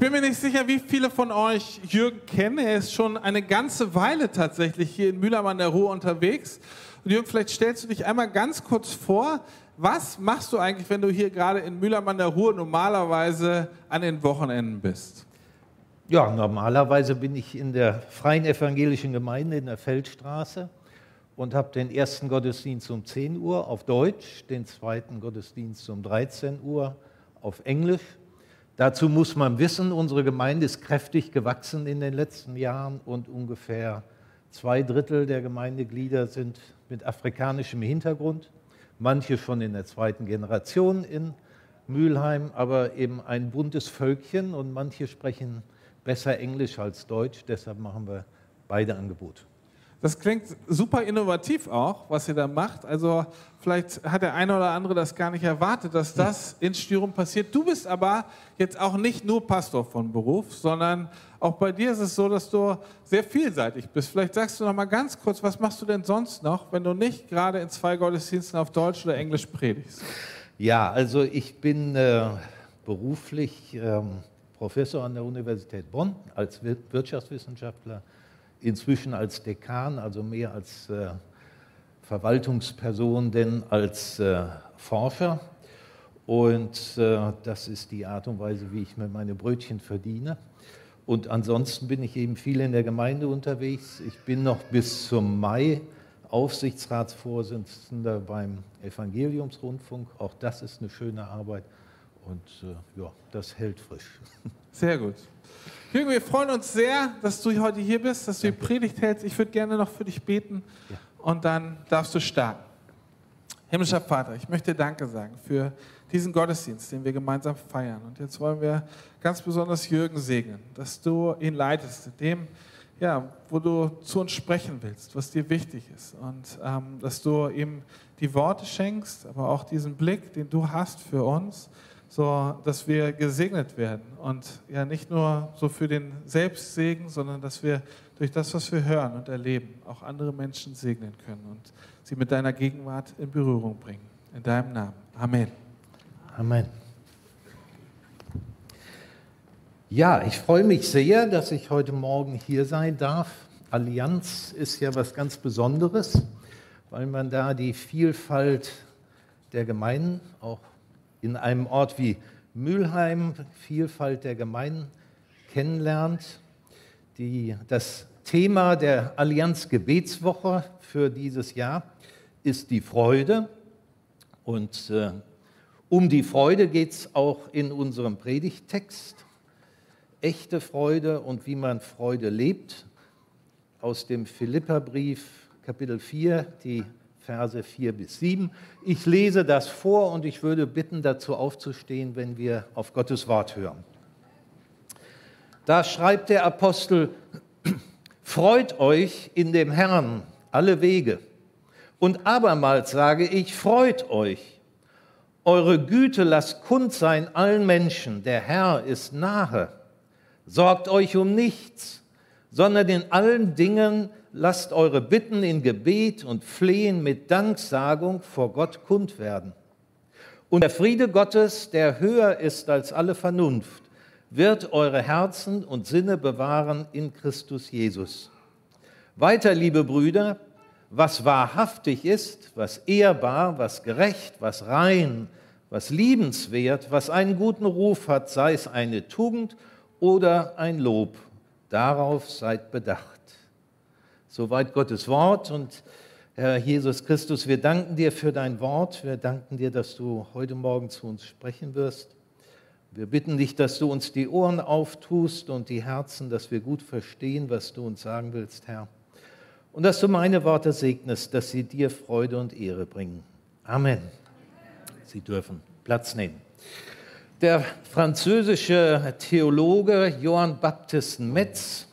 bin mir nicht sicher, wie viele von euch Jürgen kennen. Er ist schon eine ganze Weile tatsächlich hier in Mühlheim an der Ruhr unterwegs. Und Jürgen, vielleicht stellst du dich einmal ganz kurz vor. Was machst du eigentlich, wenn du hier gerade in Mühlheim an der Ruhr normalerweise an den Wochenenden bist? Ja, normalerweise bin ich in der Freien Evangelischen Gemeinde in der Feldstraße und habe den ersten Gottesdienst um 10 Uhr auf Deutsch, den zweiten Gottesdienst um 13 Uhr auf Englisch. Dazu muss man wissen, unsere Gemeinde ist kräftig gewachsen in den letzten Jahren und ungefähr zwei Drittel der Gemeindeglieder sind mit afrikanischem Hintergrund, manche schon in der zweiten Generation in Mülheim, aber eben ein buntes Völkchen und manche sprechen besser Englisch als Deutsch, deshalb machen wir beide Angebote. Das klingt super innovativ auch, was ihr da macht. Also vielleicht hat der eine oder andere das gar nicht erwartet, dass das in Styrum passiert. Du bist aber jetzt auch nicht nur Pastor von Beruf, sondern auch bei dir ist es so, dass du sehr vielseitig bist. Vielleicht sagst du noch mal ganz kurz, was machst du denn sonst noch, wenn du nicht gerade in zwei Gottesdiensten auf Deutsch oder Englisch predigst? Ja, also ich bin äh, beruflich ähm, Professor an der Universität Bonn als Wirtschaftswissenschaftler, inzwischen als Dekan, also mehr als äh, Verwaltungsperson denn als äh, Forscher. Und äh, das ist die Art und Weise, wie ich mir meine Brötchen verdiene. Und ansonsten bin ich eben viel in der Gemeinde unterwegs. Ich bin noch bis zum Mai Aufsichtsratsvorsitzender beim Evangeliumsrundfunk. Auch das ist eine schöne Arbeit. Und äh, ja, das hält frisch. Sehr gut. Jürgen, wir freuen uns sehr, dass du heute hier bist, dass du die Predigt hältst. Ich würde gerne noch für dich beten ja. und dann darfst du starten. Himmlischer Vater, ich möchte Danke sagen für diesen Gottesdienst, den wir gemeinsam feiern. Und jetzt wollen wir ganz besonders Jürgen segnen, dass du ihn leitest, dem, ja, wo du zu uns sprechen willst, was dir wichtig ist. Und ähm, dass du ihm die Worte schenkst, aber auch diesen Blick, den du hast für uns so dass wir gesegnet werden und ja nicht nur so für den Selbstsegen, sondern dass wir durch das, was wir hören und erleben, auch andere Menschen segnen können und sie mit deiner Gegenwart in Berührung bringen. In deinem Namen. Amen. Amen. Ja, ich freue mich sehr, dass ich heute Morgen hier sein darf. Allianz ist ja was ganz Besonderes, weil man da die Vielfalt der Gemeinden auch in einem Ort wie Mülheim Vielfalt der Gemeinden kennenlernt. Die, das Thema der Allianz Gebetswoche für dieses Jahr ist die Freude. Und äh, um die Freude geht es auch in unserem Predigttext. Echte Freude und wie man Freude lebt. Aus dem Philipperbrief Kapitel 4, die Verse 4 bis 7. Ich lese das vor und ich würde bitten, dazu aufzustehen, wenn wir auf Gottes Wort hören. Da schreibt der Apostel, Freut euch in dem Herrn alle Wege. Und abermals sage ich, freut euch. Eure Güte lasst kund sein allen Menschen, der Herr ist nahe. Sorgt euch um nichts, sondern in allen Dingen lasst eure Bitten in Gebet und Flehen mit Danksagung vor Gott kund werden. Und der Friede Gottes, der höher ist als alle Vernunft, wird eure Herzen und Sinne bewahren in Christus Jesus. Weiter, liebe Brüder, was wahrhaftig ist, was ehrbar, was gerecht, was rein, was liebenswert, was einen guten Ruf hat, sei es eine Tugend oder ein Lob, darauf seid bedacht. Soweit Gottes Wort und Herr Jesus Christus, wir danken dir für dein Wort. Wir danken dir, dass du heute Morgen zu uns sprechen wirst. Wir bitten dich, dass du uns die Ohren auftust und die Herzen, dass wir gut verstehen, was du uns sagen willst, Herr. Und dass du meine Worte segnest, dass sie dir Freude und Ehre bringen. Amen. Sie dürfen Platz nehmen. Der französische Theologe Johann Baptist Metz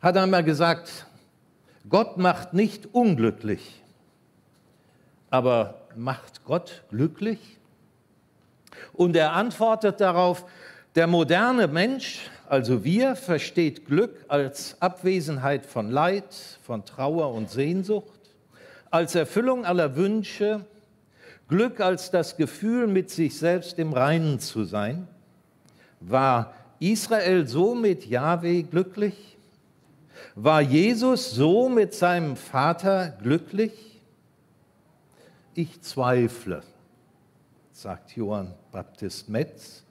hat einmal gesagt, Gott macht nicht unglücklich, aber macht Gott glücklich? Und er antwortet darauf, der moderne Mensch, also wir, versteht Glück als Abwesenheit von Leid, von Trauer und Sehnsucht, als Erfüllung aller Wünsche, Glück als das Gefühl, mit sich selbst im Reinen zu sein. War Israel so mit Jahwe glücklich? War Jesus so mit seinem Vater glücklich? Ich zweifle, sagt Johann Baptist Metz.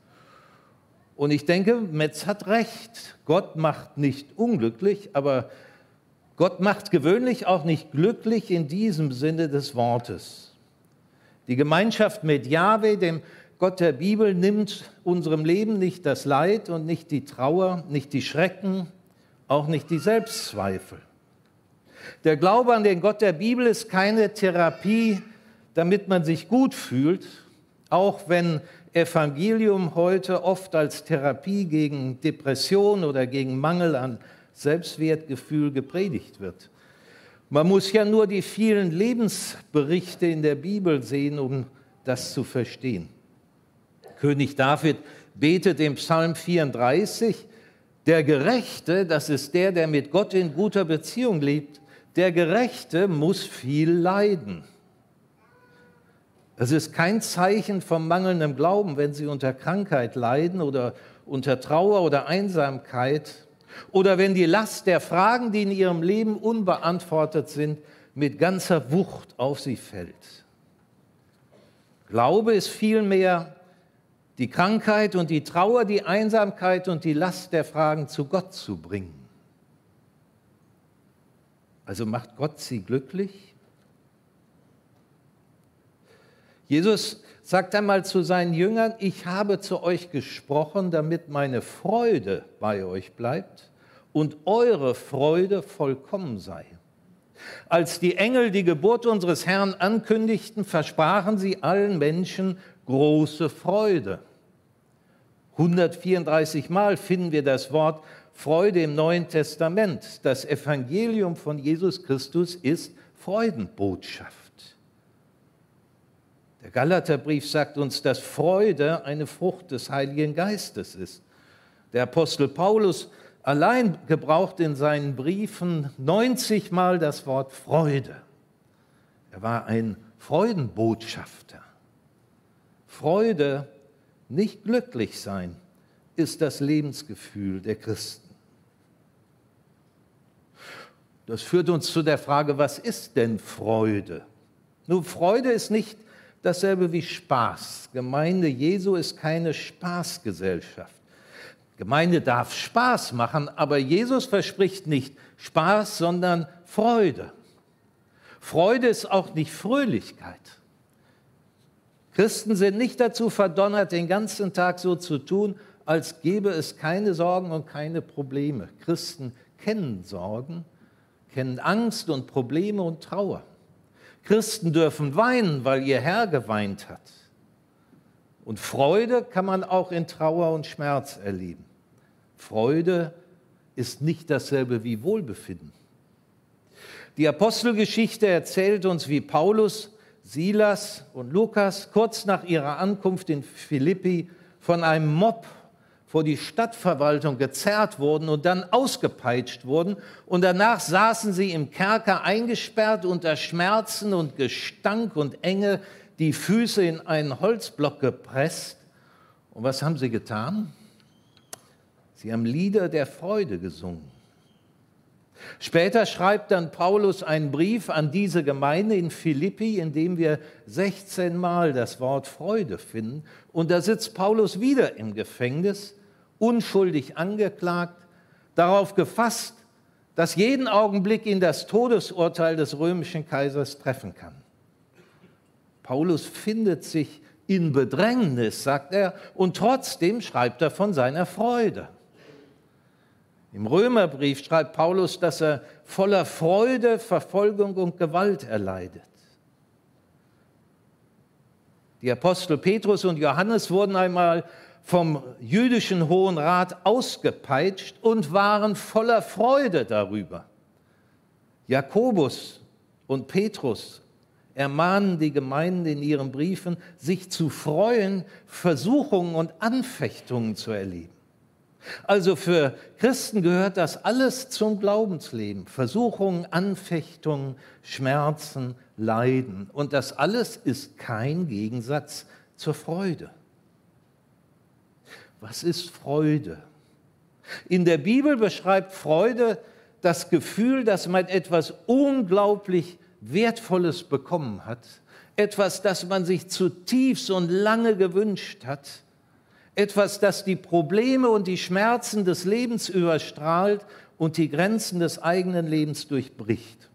Und ich denke, Metz hat recht. Gott macht nicht unglücklich, aber Gott macht gewöhnlich auch nicht glücklich in diesem Sinne des Wortes. Die Gemeinschaft mit Jahwe, dem Gott der Bibel, nimmt unserem Leben nicht das Leid und nicht die Trauer, nicht die Schrecken, auch nicht die Selbstzweifel. Der Glaube an den Gott der Bibel ist keine Therapie, damit man sich gut fühlt, auch wenn Evangelium heute oft als Therapie gegen Depression oder gegen Mangel an Selbstwertgefühl gepredigt wird. Man muss ja nur die vielen Lebensberichte in der Bibel sehen, um das zu verstehen. König David betet im Psalm 34, der Gerechte, das ist der, der mit Gott in guter Beziehung lebt, der Gerechte muss viel leiden. Es ist kein Zeichen von mangelndem Glauben, wenn Sie unter Krankheit leiden oder unter Trauer oder Einsamkeit oder wenn die Last der Fragen, die in ihrem Leben unbeantwortet sind, mit ganzer Wucht auf sie fällt. Glaube ist vielmehr die Krankheit und die Trauer, die Einsamkeit und die Last der Fragen zu Gott zu bringen. Also macht Gott sie glücklich? Jesus sagt einmal zu seinen Jüngern, ich habe zu euch gesprochen, damit meine Freude bei euch bleibt und eure Freude vollkommen sei. Als die Engel die Geburt unseres Herrn ankündigten, versprachen sie allen Menschen große Freude. 134 Mal finden wir das Wort Freude im Neuen Testament. Das Evangelium von Jesus Christus ist Freudenbotschaft. Der Galaterbrief sagt uns, dass Freude eine Frucht des Heiligen Geistes ist. Der Apostel Paulus allein gebraucht in seinen Briefen 90 Mal das Wort Freude. Er war ein Freudenbotschafter. Freude, nicht glücklich sein, ist das Lebensgefühl der Christen. Das führt uns zu der Frage, was ist denn Freude? Nun, Freude ist nicht dasselbe wie Spaß. Gemeinde Jesu ist keine Spaßgesellschaft. Gemeinde darf Spaß machen, aber Jesus verspricht nicht Spaß, sondern Freude. Freude ist auch nicht Fröhlichkeit. Christen sind nicht dazu verdonnert, den ganzen Tag so zu tun, als gäbe es keine Sorgen und keine Probleme. Christen kennen Sorgen, kennen Angst und Probleme und Trauer. Christen dürfen weinen, weil ihr Herr geweint hat. Und Freude kann man auch in Trauer und Schmerz erleben. Freude ist nicht dasselbe wie Wohlbefinden. Die Apostelgeschichte erzählt uns, wie Paulus, Silas und Lukas kurz nach ihrer Ankunft in Philippi von einem Mob vor die Stadtverwaltung gezerrt wurden und dann ausgepeitscht wurden. Und danach saßen sie im Kerker eingesperrt unter Schmerzen und Gestank und Enge, die Füße in einen Holzblock gepresst. Und was haben sie getan? Sie haben Lieder der Freude gesungen. Später schreibt dann Paulus einen Brief an diese Gemeinde in Philippi, in dem wir 16 Mal das Wort Freude finden. Und da sitzt Paulus wieder im Gefängnis unschuldig angeklagt, darauf gefasst, dass jeden Augenblick ihn das Todesurteil des römischen Kaisers treffen kann. Paulus findet sich in Bedrängnis, sagt er, und trotzdem schreibt er von seiner Freude. Im Römerbrief schreibt Paulus, dass er voller Freude Verfolgung und Gewalt erleidet. Die Apostel Petrus und Johannes wurden einmal vom jüdischen Hohen Rat ausgepeitscht und waren voller Freude darüber. Jakobus und Petrus ermahnen die Gemeinden in ihren Briefen, sich zu freuen, Versuchungen und Anfechtungen zu erleben. Also für Christen gehört das alles zum Glaubensleben. Versuchungen, Anfechtungen, Schmerzen, Leiden. Und das alles ist kein Gegensatz zur Freude. Was ist Freude? In der Bibel beschreibt Freude das Gefühl, dass man etwas unglaublich Wertvolles bekommen hat, etwas, das man sich zutiefst und lange gewünscht hat, etwas, das die Probleme und die Schmerzen des Lebens überstrahlt und die Grenzen des eigenen Lebens durchbricht.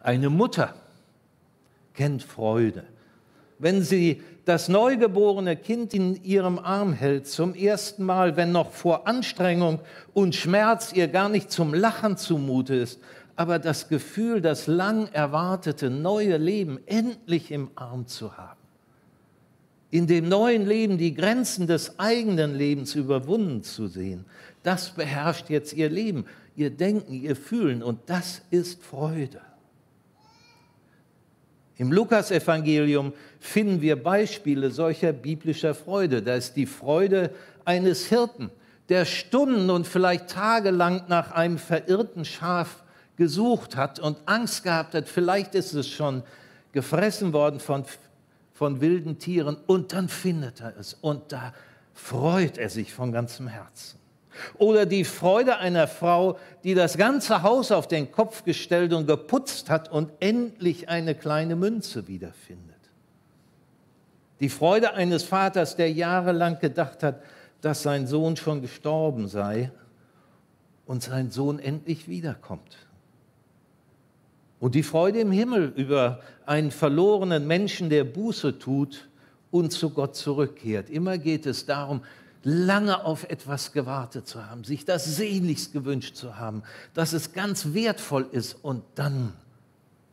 Eine Mutter kennt Freude. Wenn sie das neugeborene Kind in ihrem Arm hält, zum ersten Mal, wenn noch vor Anstrengung und Schmerz ihr gar nicht zum Lachen zumute ist, aber das Gefühl, das lang erwartete neue Leben endlich im Arm zu haben. In dem neuen Leben die Grenzen des eigenen Lebens überwunden zu sehen, das beherrscht jetzt ihr Leben, ihr Denken, ihr Fühlen und das ist Freude. Im Lukasevangelium finden wir Beispiele solcher biblischer Freude. Da ist die Freude eines Hirten, der Stunden und vielleicht tagelang nach einem verirrten Schaf gesucht hat und Angst gehabt hat, vielleicht ist es schon gefressen worden von, von wilden Tieren und dann findet er es und da freut er sich von ganzem Herzen. Oder die Freude einer Frau, die das ganze Haus auf den Kopf gestellt und geputzt hat und endlich eine kleine Münze wiederfindet. Die Freude eines Vaters, der jahrelang gedacht hat, dass sein Sohn schon gestorben sei und sein Sohn endlich wiederkommt. Und die Freude im Himmel über einen verlorenen Menschen, der Buße tut und zu Gott zurückkehrt. Immer geht es darum, lange auf etwas gewartet zu haben, sich das sehnlichst gewünscht zu haben, dass es ganz wertvoll ist und dann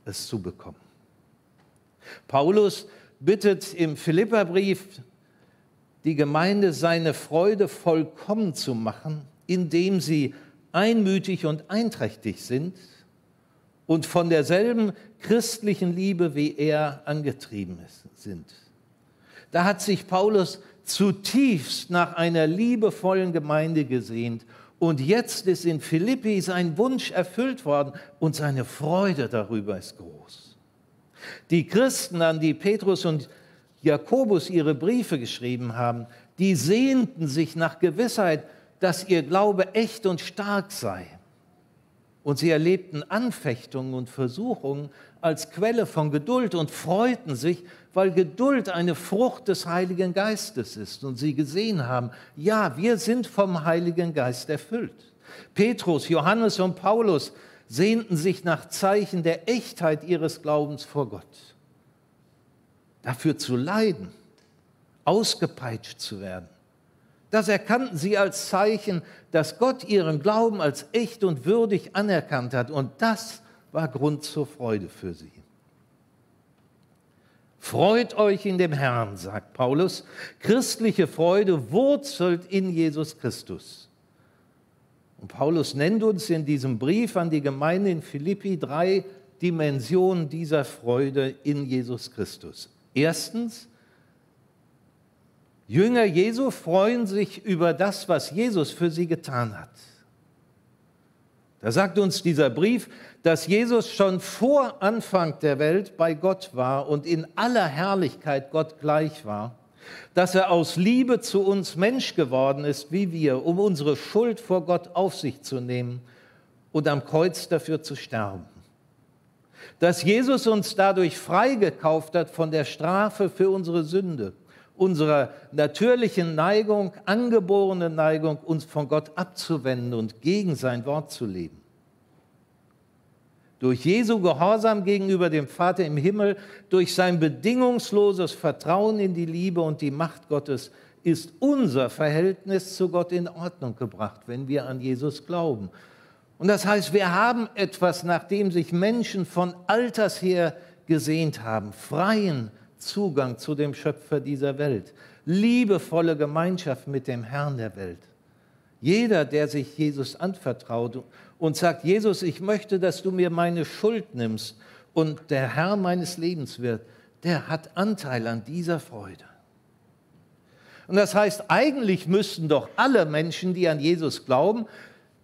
es zu bekommen. Paulus bittet im Philipperbrief die Gemeinde, seine Freude vollkommen zu machen, indem sie einmütig und einträchtig sind und von derselben christlichen Liebe wie er angetrieben sind. Da hat sich Paulus zutiefst nach einer liebevollen Gemeinde gesehnt und jetzt ist in Philippi sein Wunsch erfüllt worden und seine Freude darüber ist groß. Die Christen, an die Petrus und Jakobus ihre Briefe geschrieben haben, die sehnten sich nach Gewissheit, dass ihr Glaube echt und stark sei. Und sie erlebten Anfechtungen und Versuchungen als Quelle von Geduld und freuten sich, weil Geduld eine Frucht des Heiligen Geistes ist. Und sie gesehen haben, ja, wir sind vom Heiligen Geist erfüllt. Petrus, Johannes und Paulus sehnten sich nach Zeichen der Echtheit ihres Glaubens vor Gott. Dafür zu leiden, ausgepeitscht zu werden, das erkannten sie als Zeichen, dass Gott ihren Glauben als echt und würdig anerkannt hat. Und das war Grund zur Freude für sie. Freut euch in dem Herrn, sagt Paulus. Christliche Freude wurzelt in Jesus Christus. Und Paulus nennt uns in diesem Brief an die Gemeinde in Philippi drei Dimensionen dieser Freude in Jesus Christus. Erstens, Jünger Jesu freuen sich über das, was Jesus für sie getan hat. Da sagt uns dieser Brief, dass Jesus schon vor Anfang der Welt bei Gott war und in aller Herrlichkeit Gott gleich war, dass er aus Liebe zu uns Mensch geworden ist wie wir, um unsere Schuld vor Gott auf sich zu nehmen und am Kreuz dafür zu sterben. Dass Jesus uns dadurch freigekauft hat von der Strafe für unsere Sünde unserer natürlichen Neigung, angeborene Neigung, uns von Gott abzuwenden und gegen sein Wort zu leben. Durch Jesu Gehorsam gegenüber dem Vater im Himmel, durch sein bedingungsloses Vertrauen in die Liebe und die Macht Gottes ist unser Verhältnis zu Gott in Ordnung gebracht, wenn wir an Jesus glauben. Und das heißt, wir haben etwas, nach dem sich Menschen von alters her gesehnt haben, freien, Zugang zu dem Schöpfer dieser Welt, liebevolle Gemeinschaft mit dem Herrn der Welt. Jeder, der sich Jesus anvertraut und sagt, Jesus, ich möchte, dass du mir meine Schuld nimmst und der Herr meines Lebens wird, der hat Anteil an dieser Freude. Und das heißt, eigentlich müssten doch alle Menschen, die an Jesus glauben,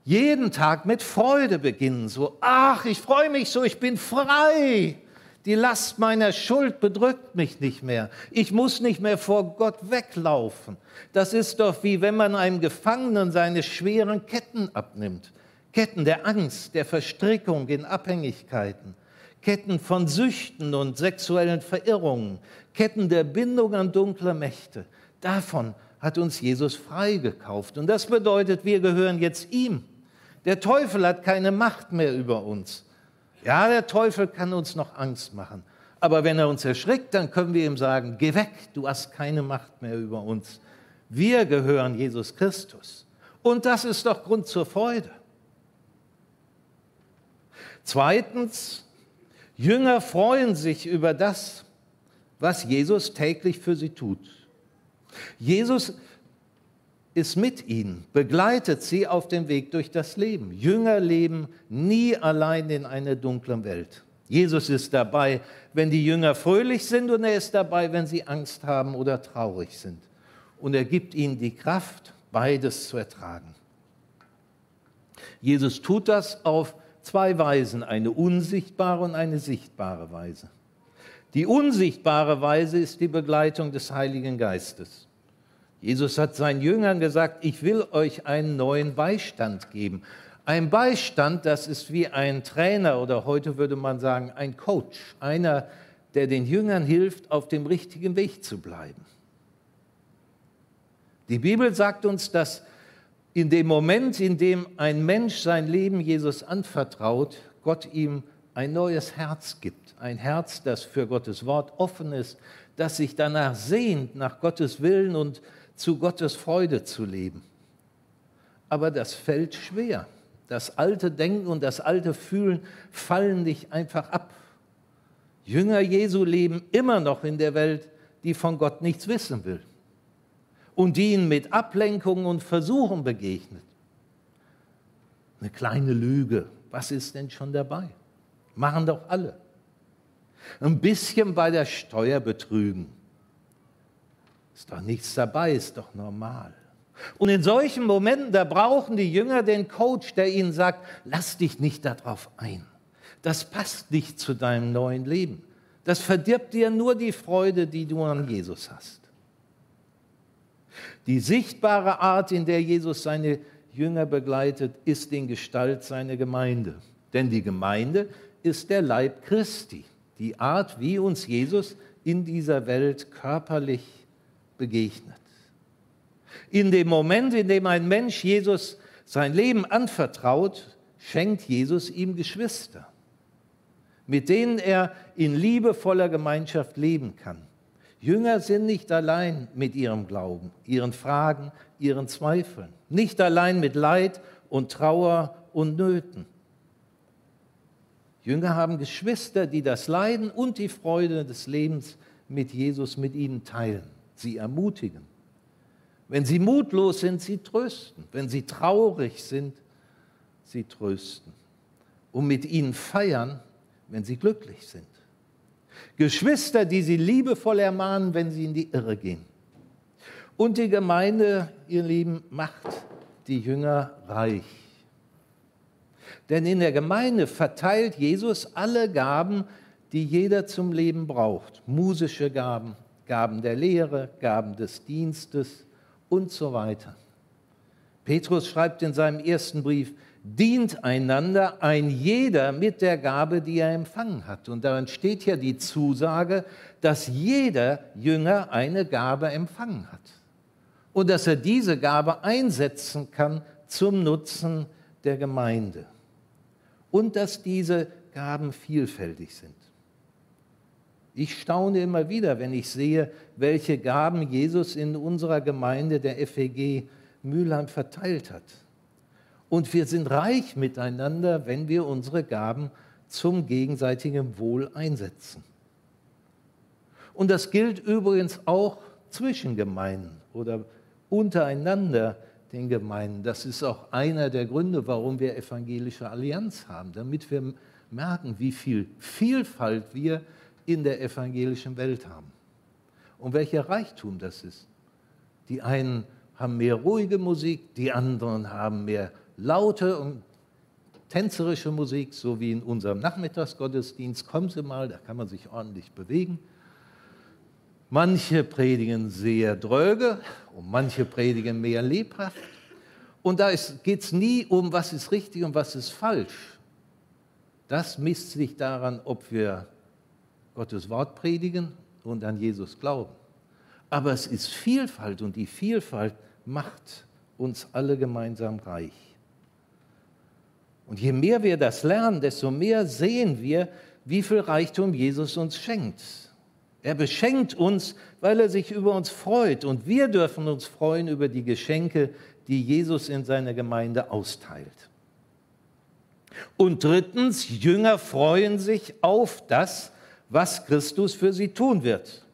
jeden Tag mit Freude beginnen. So, ach, ich freue mich so, ich bin frei. Die Last meiner Schuld bedrückt mich nicht mehr. Ich muss nicht mehr vor Gott weglaufen. Das ist doch wie wenn man einem Gefangenen seine schweren Ketten abnimmt. Ketten der Angst, der Verstrickung in Abhängigkeiten, Ketten von Süchten und sexuellen Verirrungen, Ketten der Bindung an dunkle Mächte. Davon hat uns Jesus freigekauft. Und das bedeutet, wir gehören jetzt ihm. Der Teufel hat keine Macht mehr über uns. Ja, der Teufel kann uns noch Angst machen. Aber wenn er uns erschrickt, dann können wir ihm sagen, geh weg, du hast keine Macht mehr über uns. Wir gehören Jesus Christus. Und das ist doch Grund zur Freude. Zweitens, Jünger freuen sich über das, was Jesus täglich für sie tut. Jesus ist mit ihnen, begleitet sie auf dem Weg durch das Leben. Jünger leben nie allein in einer dunklen Welt. Jesus ist dabei, wenn die Jünger fröhlich sind und er ist dabei, wenn sie Angst haben oder traurig sind. Und er gibt ihnen die Kraft, beides zu ertragen. Jesus tut das auf zwei Weisen, eine unsichtbare und eine sichtbare Weise. Die unsichtbare Weise ist die Begleitung des Heiligen Geistes. Jesus hat seinen Jüngern gesagt, ich will euch einen neuen Beistand geben. Ein Beistand, das ist wie ein Trainer oder heute würde man sagen ein Coach, einer, der den Jüngern hilft, auf dem richtigen Weg zu bleiben. Die Bibel sagt uns, dass in dem Moment, in dem ein Mensch sein Leben Jesus anvertraut, Gott ihm ein neues Herz gibt. Ein Herz, das für Gottes Wort offen ist, das sich danach sehnt, nach Gottes Willen und zu Gottes Freude zu leben. Aber das fällt schwer. Das alte Denken und das alte Fühlen fallen nicht einfach ab. Jünger Jesu leben immer noch in der Welt, die von Gott nichts wissen will und die ihnen mit Ablenkungen und Versuchen begegnet. Eine kleine Lüge, was ist denn schon dabei? Machen doch alle. Ein bisschen bei der Steuer betrügen. Ist doch nichts dabei, ist doch normal. Und in solchen Momenten, da brauchen die Jünger den Coach, der ihnen sagt, lass dich nicht darauf ein. Das passt nicht zu deinem neuen Leben. Das verdirbt dir nur die Freude, die du an Jesus hast. Die sichtbare Art, in der Jesus seine Jünger begleitet, ist in Gestalt seiner Gemeinde. Denn die Gemeinde ist der Leib Christi, die Art, wie uns Jesus in dieser Welt körperlich begegnet. In dem Moment, in dem ein Mensch Jesus sein Leben anvertraut, schenkt Jesus ihm Geschwister, mit denen er in liebevoller Gemeinschaft leben kann. Jünger sind nicht allein mit ihrem Glauben, ihren Fragen, ihren Zweifeln, nicht allein mit Leid und Trauer und Nöten. Jünger haben Geschwister, die das Leiden und die Freude des Lebens mit Jesus mit ihnen teilen, sie ermutigen. Wenn sie mutlos sind, sie trösten. Wenn sie traurig sind, sie trösten. Und mit ihnen feiern, wenn sie glücklich sind. Geschwister, die sie liebevoll ermahnen, wenn sie in die Irre gehen. Und die Gemeinde, ihr Lieben, macht die Jünger reich. Denn in der Gemeinde verteilt Jesus alle Gaben, die jeder zum Leben braucht. Musische Gaben, Gaben der Lehre, Gaben des Dienstes und so weiter. Petrus schreibt in seinem ersten Brief, dient einander ein jeder mit der Gabe, die er empfangen hat. Und darin steht ja die Zusage, dass jeder Jünger eine Gabe empfangen hat. Und dass er diese Gabe einsetzen kann zum Nutzen der Gemeinde. Und dass diese Gaben vielfältig sind. Ich staune immer wieder, wenn ich sehe, welche Gaben Jesus in unserer Gemeinde der FEG Mülheim verteilt hat. Und wir sind reich miteinander, wenn wir unsere Gaben zum gegenseitigen Wohl einsetzen. Und das gilt übrigens auch zwischen Gemeinden oder untereinander den Gemeinden. Das ist auch einer der Gründe, warum wir evangelische Allianz haben, damit wir merken, wie viel Vielfalt wir in der evangelischen Welt haben und welcher Reichtum das ist. Die einen haben mehr ruhige Musik, die anderen haben mehr laute und tänzerische Musik, so wie in unserem Nachmittagsgottesdienst. Kommen Sie mal, da kann man sich ordentlich bewegen. Manche predigen sehr dröge und manche predigen mehr lebhaft. Und da geht es nie um, was ist richtig und was ist falsch. Das misst sich daran, ob wir Gottes Wort predigen und an Jesus glauben. Aber es ist Vielfalt und die Vielfalt macht uns alle gemeinsam reich. Und je mehr wir das lernen, desto mehr sehen wir, wie viel Reichtum Jesus uns schenkt. Er beschenkt uns, weil er sich über uns freut. Und wir dürfen uns freuen über die Geschenke, die Jesus in seiner Gemeinde austeilt. Und drittens, Jünger freuen sich auf das, was Christus für sie tun wird.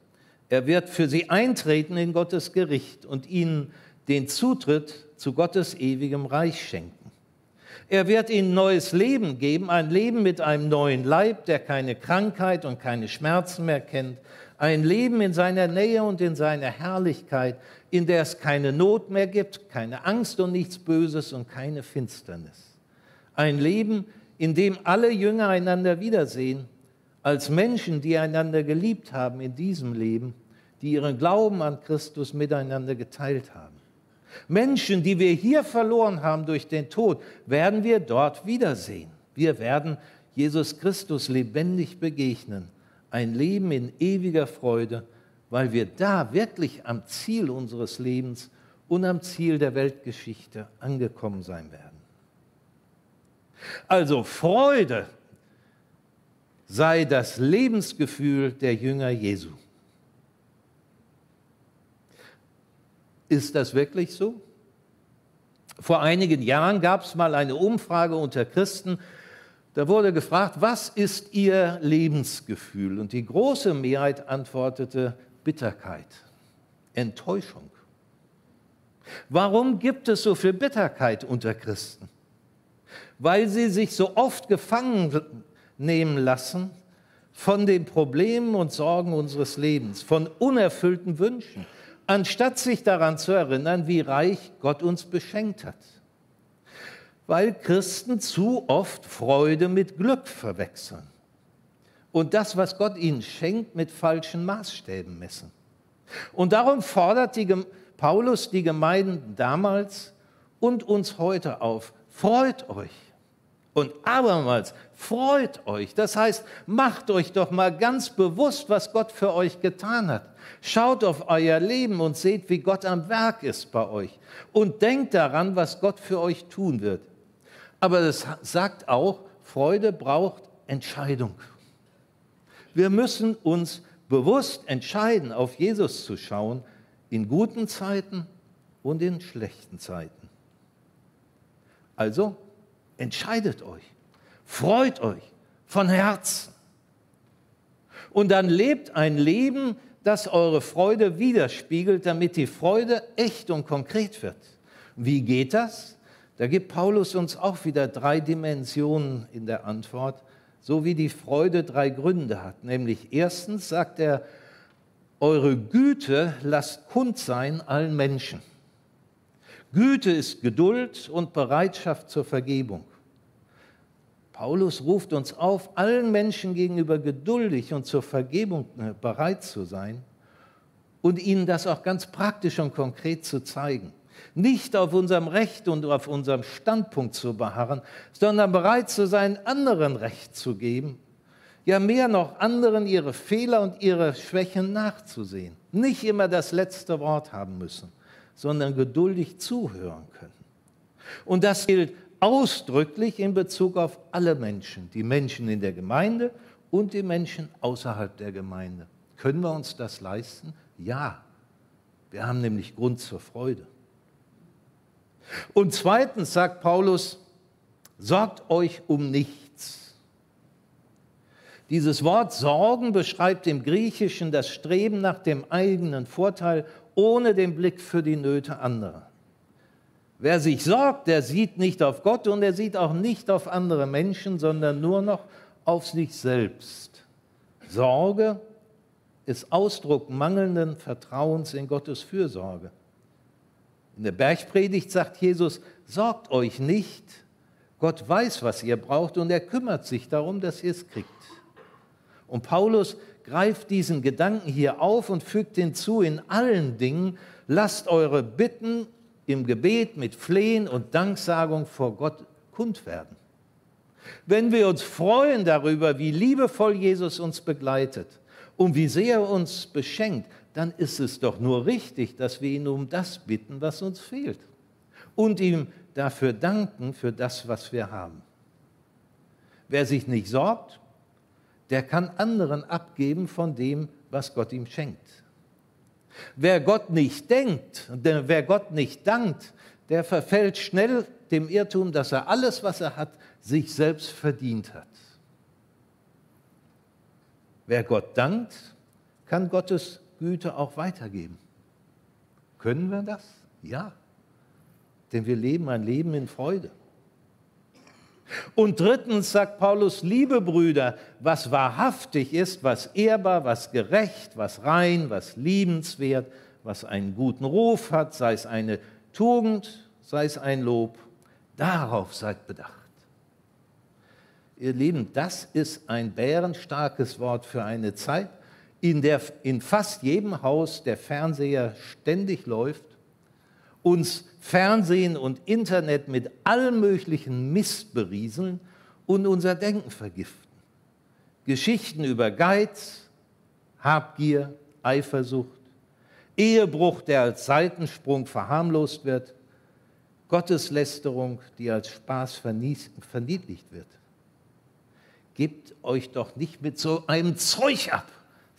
Er wird für sie eintreten in Gottes Gericht und ihnen den Zutritt zu Gottes ewigem Reich schenken. Er wird ihnen neues Leben geben, ein Leben mit einem neuen Leib, der keine Krankheit und keine Schmerzen mehr kennt, ein Leben in seiner Nähe und in seiner Herrlichkeit, in der es keine Not mehr gibt, keine Angst und nichts Böses und keine Finsternis. Ein Leben, in dem alle Jünger einander wiedersehen, als Menschen, die einander geliebt haben in diesem Leben, die ihren Glauben an Christus miteinander geteilt haben. Menschen, die wir hier verloren haben durch den Tod, werden wir dort wiedersehen. Wir werden Jesus Christus lebendig begegnen. Ein Leben in ewiger Freude, weil wir da wirklich am Ziel unseres Lebens und am Ziel der Weltgeschichte angekommen sein werden. Also Freude sei das Lebensgefühl der Jünger Jesu. Ist das wirklich so? Vor einigen Jahren gab es mal eine Umfrage unter Christen. Da wurde gefragt, was ist Ihr Lebensgefühl? Und die große Mehrheit antwortete Bitterkeit, Enttäuschung. Warum gibt es so viel Bitterkeit unter Christen? Weil sie sich so oft gefangen nehmen lassen von den Problemen und Sorgen unseres Lebens, von unerfüllten Wünschen, anstatt sich daran zu erinnern, wie reich Gott uns beschenkt hat. Weil Christen zu oft Freude mit Glück verwechseln und das, was Gott ihnen schenkt, mit falschen Maßstäben messen. Und darum fordert die, Paulus die Gemeinden damals und uns heute auf, freut euch. Und abermals, freut euch. Das heißt, macht euch doch mal ganz bewusst, was Gott für euch getan hat. Schaut auf euer Leben und seht, wie Gott am Werk ist bei euch. Und denkt daran, was Gott für euch tun wird. Aber das sagt auch, Freude braucht Entscheidung. Wir müssen uns bewusst entscheiden, auf Jesus zu schauen, in guten Zeiten und in schlechten Zeiten. Also entscheidet euch, freut euch von Herzen. Und dann lebt ein Leben, das eure Freude widerspiegelt, damit die Freude echt und konkret wird. Wie geht das? Da gibt Paulus uns auch wieder drei Dimensionen in der Antwort, so wie die Freude drei Gründe hat. Nämlich erstens sagt er, eure Güte lasst kund sein allen Menschen. Güte ist Geduld und Bereitschaft zur Vergebung. Paulus ruft uns auf, allen Menschen gegenüber geduldig und zur Vergebung äh, bereit zu sein und ihnen das auch ganz praktisch und konkret zu zeigen. Nicht auf unserem Recht und auf unserem Standpunkt zu beharren, sondern bereit zu sein, anderen Recht zu geben. Ja, mehr noch, anderen ihre Fehler und ihre Schwächen nachzusehen. Nicht immer das letzte Wort haben müssen, sondern geduldig zuhören können. Und das gilt ausdrücklich in Bezug auf alle Menschen, die Menschen in der Gemeinde und die Menschen außerhalb der Gemeinde. Können wir uns das leisten? Ja. Wir haben nämlich Grund zur Freude. Und zweitens sagt Paulus, sorgt euch um nichts. Dieses Wort Sorgen beschreibt im Griechischen das Streben nach dem eigenen Vorteil ohne den Blick für die Nöte anderer. Wer sich sorgt, der sieht nicht auf Gott und er sieht auch nicht auf andere Menschen, sondern nur noch auf sich selbst. Sorge ist Ausdruck mangelnden Vertrauens in Gottes Fürsorge. In der Bergpredigt sagt Jesus, sorgt euch nicht, Gott weiß, was ihr braucht und er kümmert sich darum, dass ihr es kriegt. Und Paulus greift diesen Gedanken hier auf und fügt hinzu, in allen Dingen lasst eure Bitten im Gebet mit Flehen und Danksagung vor Gott kund werden. Wenn wir uns freuen darüber, wie liebevoll Jesus uns begleitet und wie sehr er uns beschenkt, dann ist es doch nur richtig, dass wir ihn um das bitten, was uns fehlt. Und ihm dafür danken, für das, was wir haben. Wer sich nicht sorgt, der kann anderen abgeben von dem, was Gott ihm schenkt. Wer Gott nicht denkt, wer Gott nicht dankt, der verfällt schnell dem Irrtum, dass er alles, was er hat, sich selbst verdient hat. Wer Gott dankt, kann Gottes Güte auch weitergeben. Können wir das? Ja. Denn wir leben ein Leben in Freude. Und drittens sagt Paulus, liebe Brüder, was wahrhaftig ist, was ehrbar, was gerecht, was rein, was liebenswert, was einen guten Ruf hat, sei es eine Tugend, sei es ein Lob, darauf seid bedacht. Ihr Lieben, das ist ein bärenstarkes Wort für eine Zeit, in der in fast jedem Haus der Fernseher ständig läuft, uns Fernsehen und Internet mit allem möglichen Mist berieseln und unser Denken vergiften. Geschichten über Geiz, Habgier, Eifersucht, Ehebruch, der als Seitensprung verharmlost wird, Gotteslästerung, die als Spaß verniedlicht wird. Gebt euch doch nicht mit so einem Zeug ab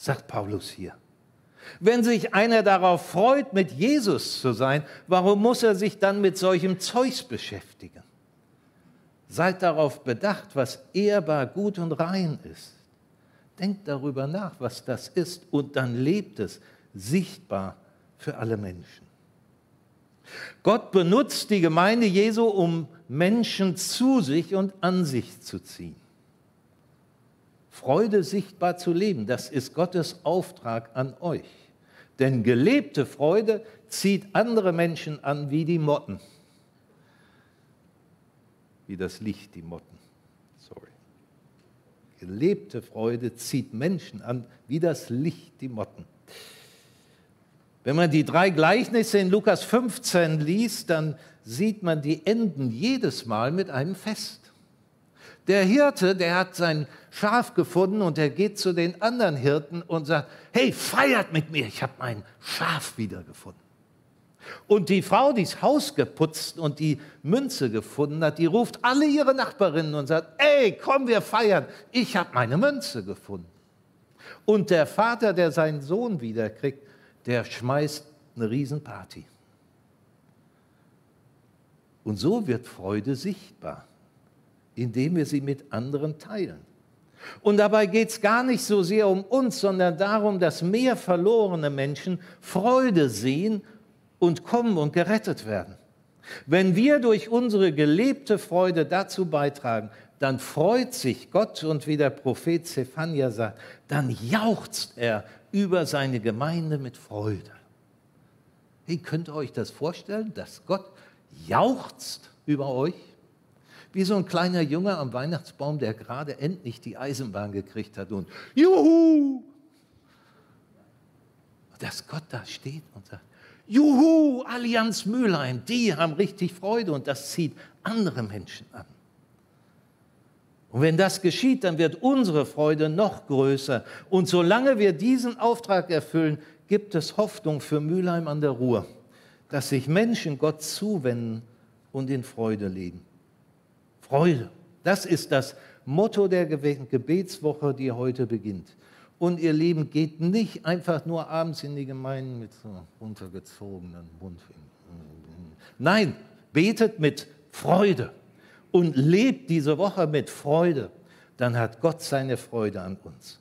sagt Paulus hier. Wenn sich einer darauf freut, mit Jesus zu sein, warum muss er sich dann mit solchem Zeugs beschäftigen? Seid darauf bedacht, was ehrbar, gut und rein ist. Denkt darüber nach, was das ist, und dann lebt es sichtbar für alle Menschen. Gott benutzt die Gemeinde Jesu, um Menschen zu sich und an sich zu ziehen. Freude sichtbar zu leben. Das ist Gottes Auftrag an euch. Denn gelebte Freude zieht andere Menschen an wie die Motten. Wie das Licht die Motten. Sorry. Gelebte Freude zieht Menschen an wie das Licht die Motten. Wenn man die drei Gleichnisse in Lukas 15 liest, dann sieht man, die enden jedes Mal mit einem Fest. Der Hirte, der hat sein Schaf gefunden und er geht zu den anderen Hirten und sagt, hey, feiert mit mir, ich habe mein Schaf wiedergefunden. Und die Frau, die das Haus geputzt und die Münze gefunden hat, die ruft alle ihre Nachbarinnen und sagt, ey, komm, wir feiern, ich habe meine Münze gefunden. Und der Vater, der seinen Sohn wiederkriegt, der schmeißt eine Riesenparty. Und so wird Freude sichtbar indem wir sie mit anderen teilen. Und dabei geht es gar nicht so sehr um uns, sondern darum, dass mehr verlorene Menschen Freude sehen und kommen und gerettet werden. Wenn wir durch unsere gelebte Freude dazu beitragen, dann freut sich Gott und wie der Prophet Zephania sagt, dann jauchzt er über seine Gemeinde mit Freude. Wie könnt ihr euch das vorstellen, dass Gott jauchzt über euch? Wie so ein kleiner Junge am Weihnachtsbaum, der gerade endlich die Eisenbahn gekriegt hat und Juhu! Dass Gott da steht und sagt, Juhu, Allianz Mülheim, die haben richtig Freude und das zieht andere Menschen an. Und wenn das geschieht, dann wird unsere Freude noch größer. Und solange wir diesen Auftrag erfüllen, gibt es Hoffnung für Mülheim an der Ruhr, dass sich Menschen Gott zuwenden und in Freude leben. Freude. Das ist das Motto der Gebetswoche, die heute beginnt. Und ihr Leben geht nicht einfach nur abends in die Gemeinden mit so runtergezogenen Mundwinkeln. Nein, betet mit Freude und lebt diese Woche mit Freude. Dann hat Gott seine Freude an uns.